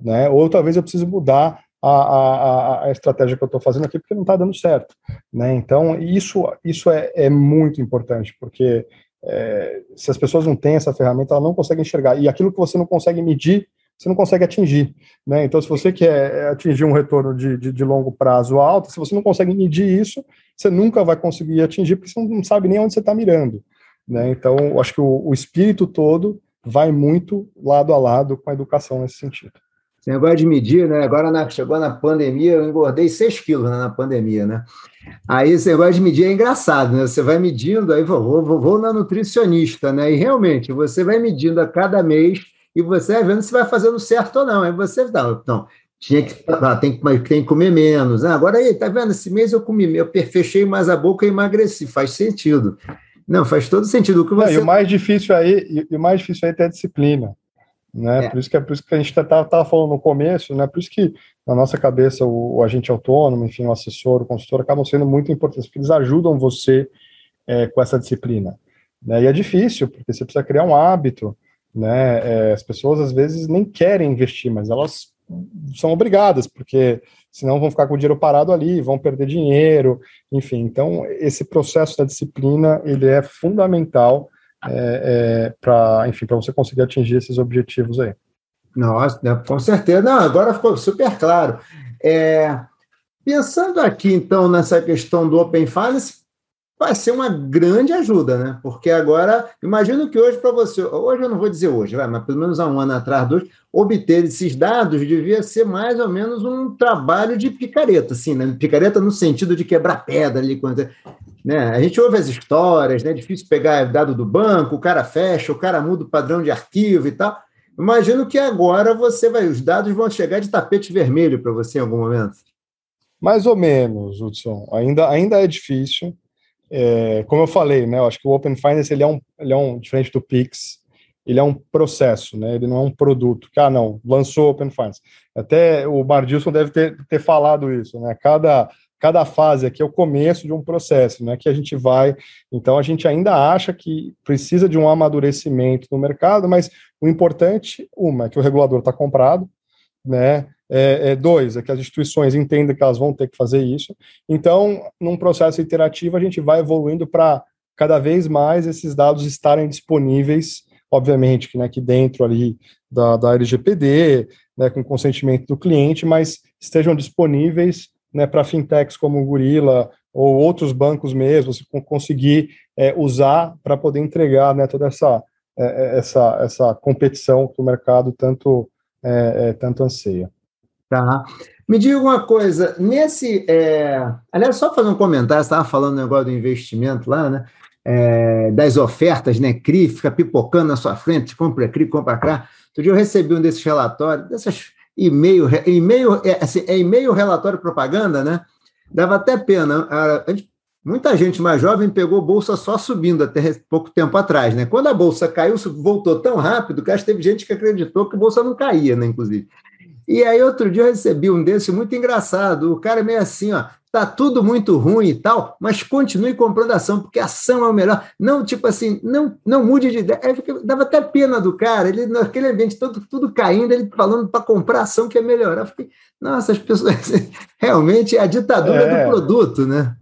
né? Ou talvez eu precise mudar a, a, a estratégia que eu estou fazendo aqui porque não está dando certo, né? Então isso isso é, é muito importante porque é, se as pessoas não têm essa ferramenta, elas não conseguem enxergar e aquilo que você não consegue medir você não consegue atingir. Né? Então, se você quer é, atingir um retorno de, de, de, longo prazo alto, se você não consegue medir isso, você nunca vai conseguir atingir, porque você não sabe nem onde você está mirando. Né? Então, acho que o, o, espírito todo vai muito lado a lado com a educação nesse sentido. Esse negócio de medir, né? Agora na, chegou na pandemia, eu engordei 6 quilos né, na pandemia, né? Aí esse negócio de medir é engraçado, né? Você vai medindo, aí vou, vou, vou na nutricionista, né? E realmente, você vai medindo a cada mês e você vai vendo se vai fazendo certo ou não. Aí você dá, não, tinha que, ah, tem, que, tem que comer menos. Ah, agora aí, tá vendo? Esse mês eu comi, eu fechei mais a boca e emagreci. Faz sentido. Não, faz todo sentido. O que você... Não, e o mais difícil aí, e o mais difícil aí é ter a disciplina. Né? É. Por, isso que, é por isso que a gente estava falando no começo, né? por isso que na nossa cabeça o, o, agente autônomo, enfim, o assessor, o consultor acabam sendo muito importantes, porque eles ajudam você é, com essa disciplina. Né? E é difícil, porque você precisa criar um hábito, né? É, as pessoas às vezes nem querem investir, mas elas são obrigadas, porque senão vão ficar com o dinheiro parado ali, vão perder dinheiro, enfim. Então, esse processo da disciplina, ele é fundamental é, é, para, enfim, para você conseguir atingir esses objetivos aí. Nossa, né, com certeza. Não, agora ficou super claro. É, pensando aqui, então, nessa questão do Open Finance, vai ser uma grande ajuda, né? Porque agora, imagino que hoje para você, hoje eu não vou dizer hoje, vai, mas pelo menos há um ano atrás, dois, obter esses dados devia ser mais ou menos um trabalho de picareta, assim, né? Picareta no sentido de quebrar pedra ali, quando, né? A gente ouve as histórias, né? É difícil pegar dado do banco, o cara fecha, o cara muda o padrão de arquivo e tal. Imagino que agora você vai, os dados vão chegar de tapete vermelho para você em algum momento. Mais ou menos, Hudson. Ainda, ainda é difícil. É, como eu falei, né, eu acho que o Open Finance ele é um, ele é um diferente do Pix, ele é um processo, né? Ele não é um produto. Ah, não, lançou Open Finance. Até o Bardilson deve ter, ter falado isso, né? Cada cada fase aqui é o começo de um processo, né? Que a gente vai. Então a gente ainda acha que precisa de um amadurecimento no mercado, mas o importante, uma, é que o regulador está comprado, né? É, é, dois, é que as instituições entendem que elas vão ter que fazer isso. Então, num processo iterativo, a gente vai evoluindo para cada vez mais esses dados estarem disponíveis, obviamente, que, né, que dentro ali da, da LGPD, né, com consentimento do cliente, mas estejam disponíveis né, para fintechs como o Gorilla ou outros bancos mesmo, você conseguir é, usar para poder entregar né, toda essa, é, é, essa, essa competição que o mercado tanto, é, é, tanto anseia. Tá. Me diga uma coisa, nesse. É... Aliás, só fazer um comentário, você estava falando do negócio do investimento lá, né? É, das ofertas, né? CRI, fica pipocando na sua frente, compra CRI, compra cá. Outro dia eu recebi um desses relatórios, dessas e-mail, e-mail, é, assim, é e-mail relatório propaganda, né? Dava até pena. Gente, muita gente mais jovem pegou bolsa só subindo até pouco tempo atrás, né? Quando a bolsa caiu, voltou tão rápido que acho que teve gente que acreditou que a bolsa não caía, né? Inclusive. E aí, outro dia, eu recebi um desses muito engraçado. O cara é meio assim, ó, tá tudo muito ruim e tal, mas continue comprando ação, porque a ação é o melhor. Não, tipo assim, não, não mude de ideia. Aí dava até pena do cara, ele naquele ambiente todo, tudo caindo, ele falando para comprar ação que é melhor. Eu fiquei, nossa, as pessoas realmente é a ditadura é. do produto, né?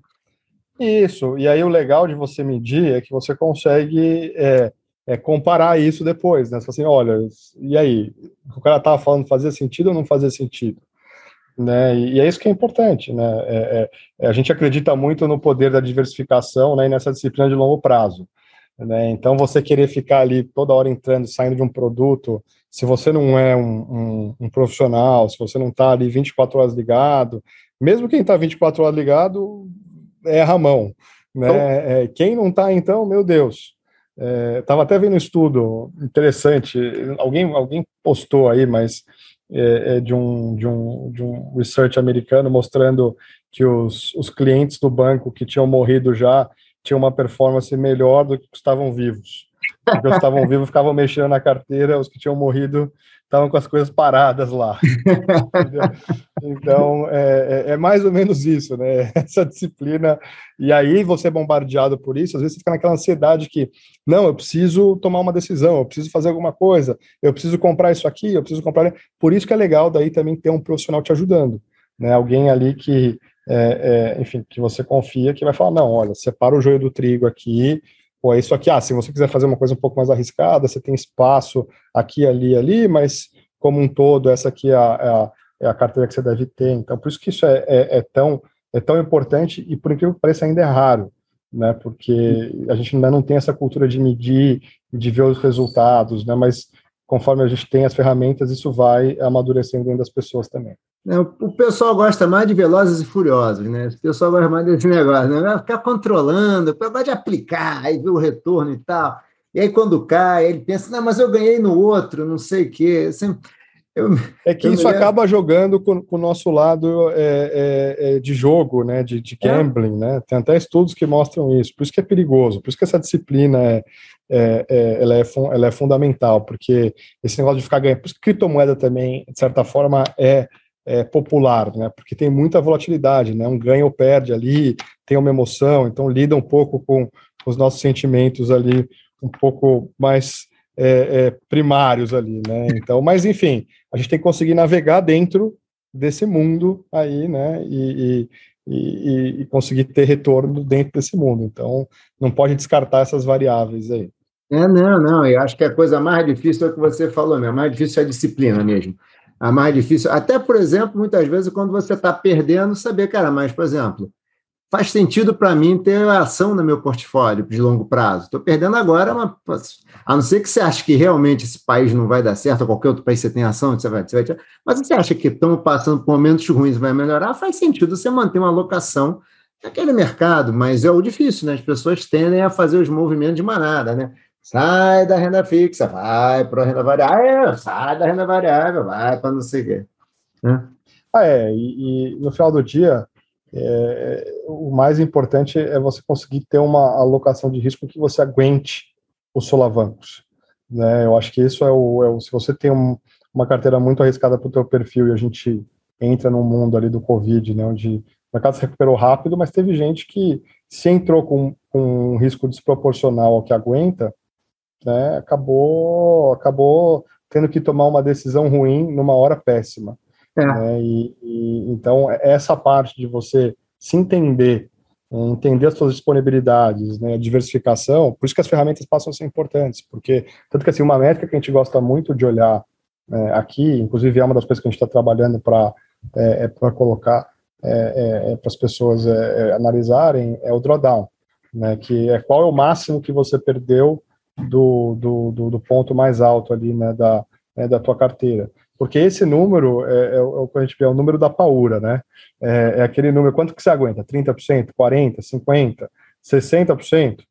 Isso, e aí o legal de você medir é que você consegue é, é comparar isso depois, né? Você assim, olha, e aí? O cara estava falando fazia sentido ou não fazia sentido? Né? E, é isso que é importante, né? É, é, é, a gente acredita muito no poder da diversificação, né? E nessa disciplina de longo prazo. Né? Então, você querer ficar ali toda hora entrando, saindo de um produto, se você não é um, um, um profissional, se você não está ali 24 horas ligado, mesmo quem está 24 horas ligado é Ramão, né? Então, é, quem não está, então, meu Deus, Estava é, até vendo um estudo interessante, alguém, alguém postou aí, mas é, é de, um, de, um, de um research americano mostrando que os, os clientes do banco que tinham morrido já tinham uma performance melhor do que estavam vivos. Os que estavam vivos ficavam mexendo na carteira, os que tinham morrido estavam com as coisas paradas lá. então, é, é, é, mais ou menos isso, né? Essa disciplina. E aí, você é bombardeado por isso, às vezes você fica naquela ansiedade que, não, eu preciso tomar uma decisão, eu preciso fazer alguma coisa, eu preciso comprar isso aqui, eu preciso comprar. Por isso que é legal daí também ter um profissional te ajudando, né? Alguém ali que, é, é, enfim, que você confia, que vai falar, não, olha, separa o joio do trigo aqui, Pô, é isso aqui, ah, se você quiser fazer uma coisa um pouco mais arriscada, você tem espaço aqui, ali, ali, mas como um todo, essa aqui é a, é a, é a carteira que você deve ter. Então, por isso que isso é, é, é, tão, é tão importante e, por incrível que pareça, ainda é raro, né? Porque a gente ainda não tem essa cultura de medir, de ver os resultados, né? Mas conforme a gente tem as ferramentas, isso vai amadurecendo dentro das pessoas também. É, o pessoal gosta mais de Velozes e Furiosos, né? O pessoal gosta mais desse negócio, né? Ficar controlando, gosta de aplicar, aí ver o retorno e tal. E aí, quando cai, ele pensa, não, mas eu ganhei no outro, não sei o quê. Assim, eu, é que isso acaba jogando com, com, o nosso lado é, é, é, de jogo, né? De, de é. gambling, né? Tem até estudos que mostram isso. Por isso que é perigoso, por isso que essa disciplina é, é, é, ela, é, ela é fundamental, porque esse negócio de ficar ganhando, por isso que criptomoeda também, de certa forma, é é, popular, né? Porque tem muita volatilidade, né? Um ganha ou perde ali, tem uma emoção, então lida um pouco com os nossos sentimentos ali, um pouco mais é, é, primários ali, né? Então, mas enfim, a gente tem que conseguir navegar dentro desse mundo aí, né? E, e, e, e conseguir ter retorno dentro desse mundo. Então, não pode descartar essas variáveis aí. É, não, não, eu acho que a coisa mais difícil é o que você falou mesmo, a mais difícil é a disciplina mesmo a mais difícil. Até, por exemplo, muitas vezes, quando você está perdendo, saber, cara, mas, por exemplo, faz sentido para mim ter ação no meu portfólio de longo prazo. Estou perdendo agora, uma, a não ser que você ache que realmente esse país não vai dar certo, ou qualquer outro país você tem ação, você vai, você vai. Mas você acha que estamos passando por momentos ruins vai melhorar, faz sentido você manter uma alocação naquele mercado, mas é o difícil, né? As pessoas tendem a fazer os movimentos de manada, né? Sai da renda fixa, vai para a renda variável, sai da renda variável, vai para não sei o quê. Né? Ah, é, e, e, no final do dia, é, o mais importante é você conseguir ter uma alocação de risco que você aguente os solavancos. Né? Eu acho que isso é o, é o se você tem um, uma carteira muito arriscada para o teu perfil e a gente entra no mundo ali do Covid, né, onde o mercado se recuperou rápido, mas teve gente que se entrou com, com um risco desproporcional ao que aguenta, né, acabou, acabou tendo que tomar uma decisão ruim numa hora péssima. É. Né, e, e, então, essa parte de você se entender, entender as suas disponibilidades, né, a diversificação, por isso que as ferramentas passam a ser importantes, porque, tanto que assim, uma métrica que a gente gosta muito de olhar é, aqui, inclusive é uma das coisas que a gente está trabalhando para é, é para colocar é, é, para as pessoas analisarem, é o drawdown, né, que é qual é o máximo que você perdeu do, do, do, do ponto mais alto ali, né, da, né, da tua carteira. Porque esse número é, é, o que a gente vê, é o número da paura, né? É, é, aquele número, quanto que você aguenta? 30%, 40%, 50%, 60%?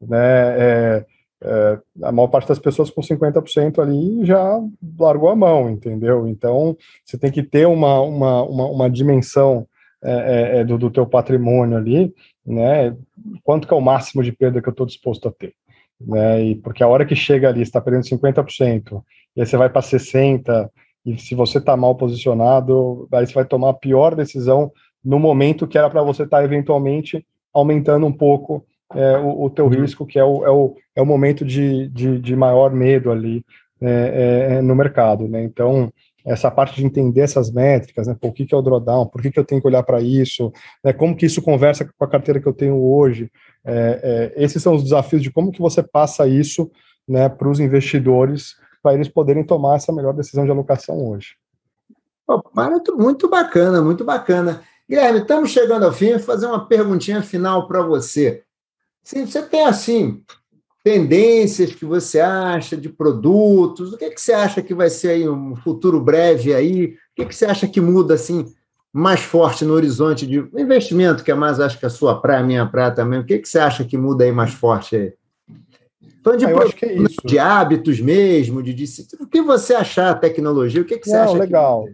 Né? É, é, a maior parte das pessoas com 50% ali já largou a mão, entendeu? Então, você tem que ter uma, uma, uma, uma dimensão é, é, do, do teu patrimônio ali, né? Quanto que é o máximo de perda que eu estou disposto a ter? Né? E porque a hora que chega ali, está perdendo 50%, e aí você vai para 60%, e se você está mal posicionado, aí você vai tomar a pior decisão no momento que era para você estar tá eventualmente aumentando um pouco é, o, o teu uhum. risco, que é o, é o, é o momento de, de, de maior medo ali é, é, no mercado, né? Então, essa parte de entender essas métricas, né? Por que, que é o drawdown? Por que, que eu tenho que olhar para isso? Né? Como que isso conversa com a carteira que eu tenho hoje? É, é, esses são os desafios de como que você passa isso né, para os investidores, para eles poderem tomar essa melhor decisão de alocação hoje. muito, muito bacana, muito bacana. Guilherme, estamos chegando ao fim. Vou fazer uma perguntinha final para você. Sim, você tem assim tendências que você acha de produtos? O que, é que você acha que vai ser aí um futuro breve aí? O que, é que você acha que muda assim mais forte no horizonte de investimento, que é mais acho que a sua praia, a minha praia também? O que, é que você acha que muda aí mais forte aí? Falando de, ah, é isso. de hábitos mesmo, de, de, o que você achar tecnologia, o que, que você Não, acha? Legal.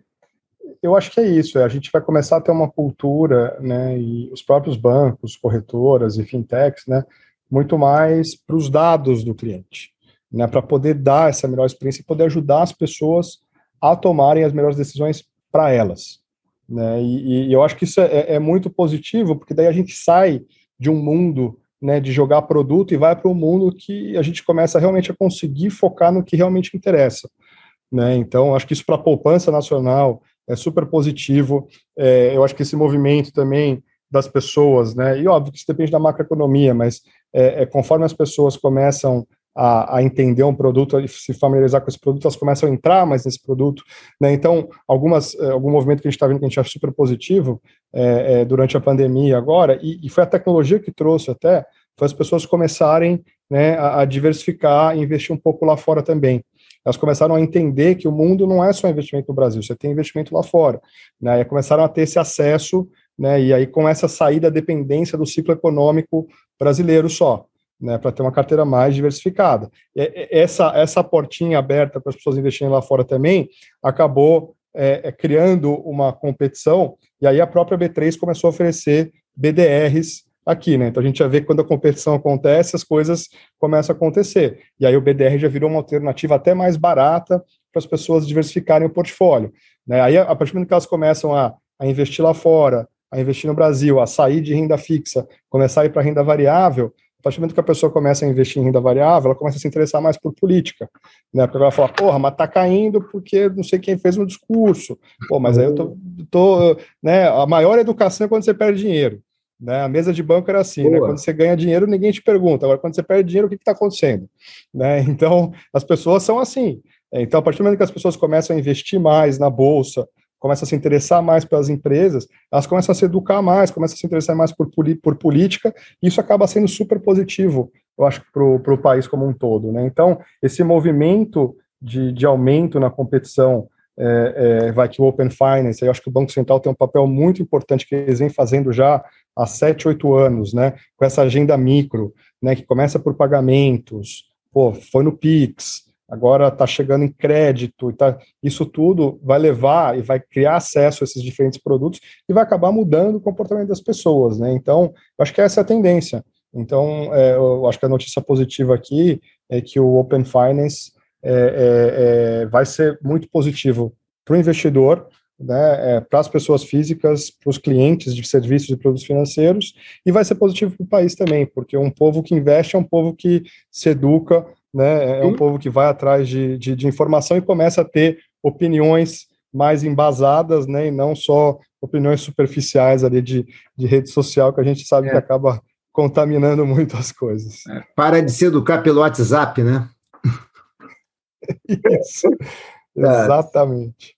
Que eu acho que é isso. A gente vai começar a ter uma cultura, né, e os próprios bancos, corretoras e fintechs, né, muito mais para os dados do cliente, né, para poder dar essa melhor experiência e poder ajudar as pessoas a tomarem as melhores decisões para elas. Né, e, e, eu acho que isso é, é, muito positivo, porque daí a gente sai de um mundo né, de jogar produto e vai para um mundo que a gente começa realmente a conseguir focar no que realmente interessa. Né? Então, acho que isso para a poupança nacional, é super positivo. É, eu acho que esse movimento também das pessoas, né, e óbvio que isso depende da macroeconomia, mas é, é, conforme as pessoas começam a, a, entender um produto, a se familiarizar com esse produto, elas começam a entrar mais nesse produto, né, então algumas, é, algum movimento que a gente está vendo que a gente acha super positivo é, é, durante a pandemia agora, e, e, foi a tecnologia que trouxe até, foi as pessoas começarem né, a, a diversificar e investir um pouco lá fora também. Elas começaram a entender que o mundo não é só investimento no Brasil, você tem investimento lá fora, né, e começaram a ter esse acesso, né, e aí começa a sair da dependência do ciclo econômico brasileiro só, né, para ter uma carteira mais diversificada. E essa, essa portinha aberta para as pessoas investirem lá fora também acabou é, é, criando uma competição, e aí a própria B3 começou a oferecer BDRs aqui, né? Então a gente já vê que quando a competição acontece, as coisas começam a acontecer. E aí o BDR já virou uma alternativa até mais barata para as pessoas diversificarem o portfólio. Né? Aí, a partir do momento que elas começam a, a investir lá fora, a investir no Brasil, a sair de renda fixa, começar a ir para renda variável, a partir do momento que a pessoa começa a investir em renda variável, ela começa a se interessar mais por política, né? Porque ela fala, porra, mas tá caindo porque não sei quem fez um discurso. Pô, mas aí eu tô, tô né? A maior educação é quando você perde dinheiro. Né? A mesa de banco era assim, né? quando você ganha dinheiro, ninguém te pergunta. Agora, quando você perde dinheiro, o que está acontecendo? Né? Então, as pessoas são assim. Então, a partir do momento que as pessoas começam a investir mais na bolsa, começam a se interessar mais pelas empresas, elas começam a se educar mais, começam a se interessar mais por, por política, e isso acaba sendo super positivo, eu acho, para o país como um todo. Né? Então, esse movimento de, de aumento na competição é, é, vai que o Open Finance, eu acho que o Banco Central tem um papel muito importante que eles vêm fazendo já há sete, oito anos, né, com essa agenda micro, né, que começa por pagamentos, pô, foi no Pix, agora está chegando em crédito, tá, isso tudo vai levar e vai criar acesso a esses diferentes produtos e vai acabar mudando o comportamento das pessoas, né, então, acho que essa é a tendência. Então, é, eu acho que a notícia positiva aqui é que o Open Finance é, é, é, vai ser muito positivo para o investidor, né, é, para as pessoas físicas, para os clientes de serviços e produtos financeiros, e vai ser positivo para o país também, porque um povo que investe é um povo que se educa, né, é um povo que vai atrás de, de, de informação e começa a ter opiniões mais embasadas, né, e não só opiniões superficiais ali de, de rede social, que a gente sabe é. que acaba contaminando muito as coisas. É, para de se educar pelo WhatsApp, né? Isso. Exatamente.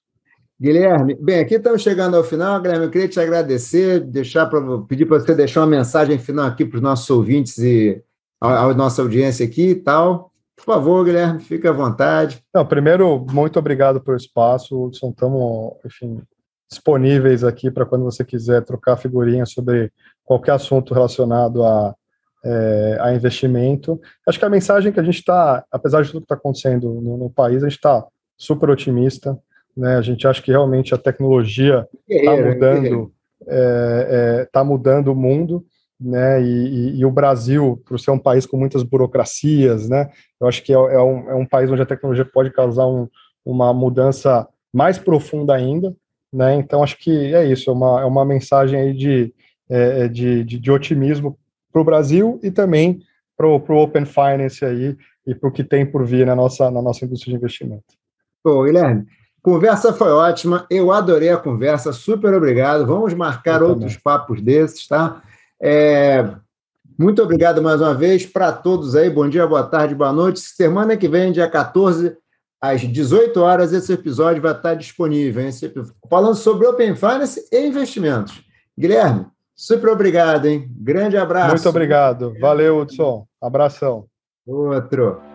Guilherme, bem, aqui estamos chegando ao final. Guilherme, eu queria te agradecer, deixar pra, pedir para você deixar uma mensagem final aqui para os nossos ouvintes e a, a, nossa audiência aqui e tal. Por favor, Guilherme, fique à vontade. Não, primeiro, muito obrigado pelo espaço. Estamos, enfim, disponíveis aqui para quando você quiser trocar figurinha sobre qualquer assunto relacionado a, é, a investimento. Acho que a mensagem que a gente está, apesar de tudo que está acontecendo no, no, país, a gente está super otimista. Né? A gente acha que realmente a tecnologia está mudando, está é, é, mudando o mundo. Né, e, e, e, o Brasil, por ser um país com muitas burocracias, né, eu acho que é, é, um, é um país onde a tecnologia pode causar um, uma mudança mais profunda ainda, né, então acho que é isso, é uma, é uma mensagem aí de, é, é de, de, de otimismo para o Brasil e também para o Open Finance aí e para o que tem por vir na nossa, na nossa indústria de investimento. Bom, Guilherme, conversa foi ótima, eu adorei a conversa, super obrigado. Vamos marcar outros papos desses, tá? É, muito obrigado mais uma vez para todos aí. Bom dia, boa tarde, boa noite. Semana que vem, dia 14, às 18 horas, esse episódio vai estar disponível. Esse, falando sobre Open Finance e investimentos. Guilherme, Super obrigado, hein? Grande abraço. Muito obrigado. Valeu, Hudson. Abração. Outro.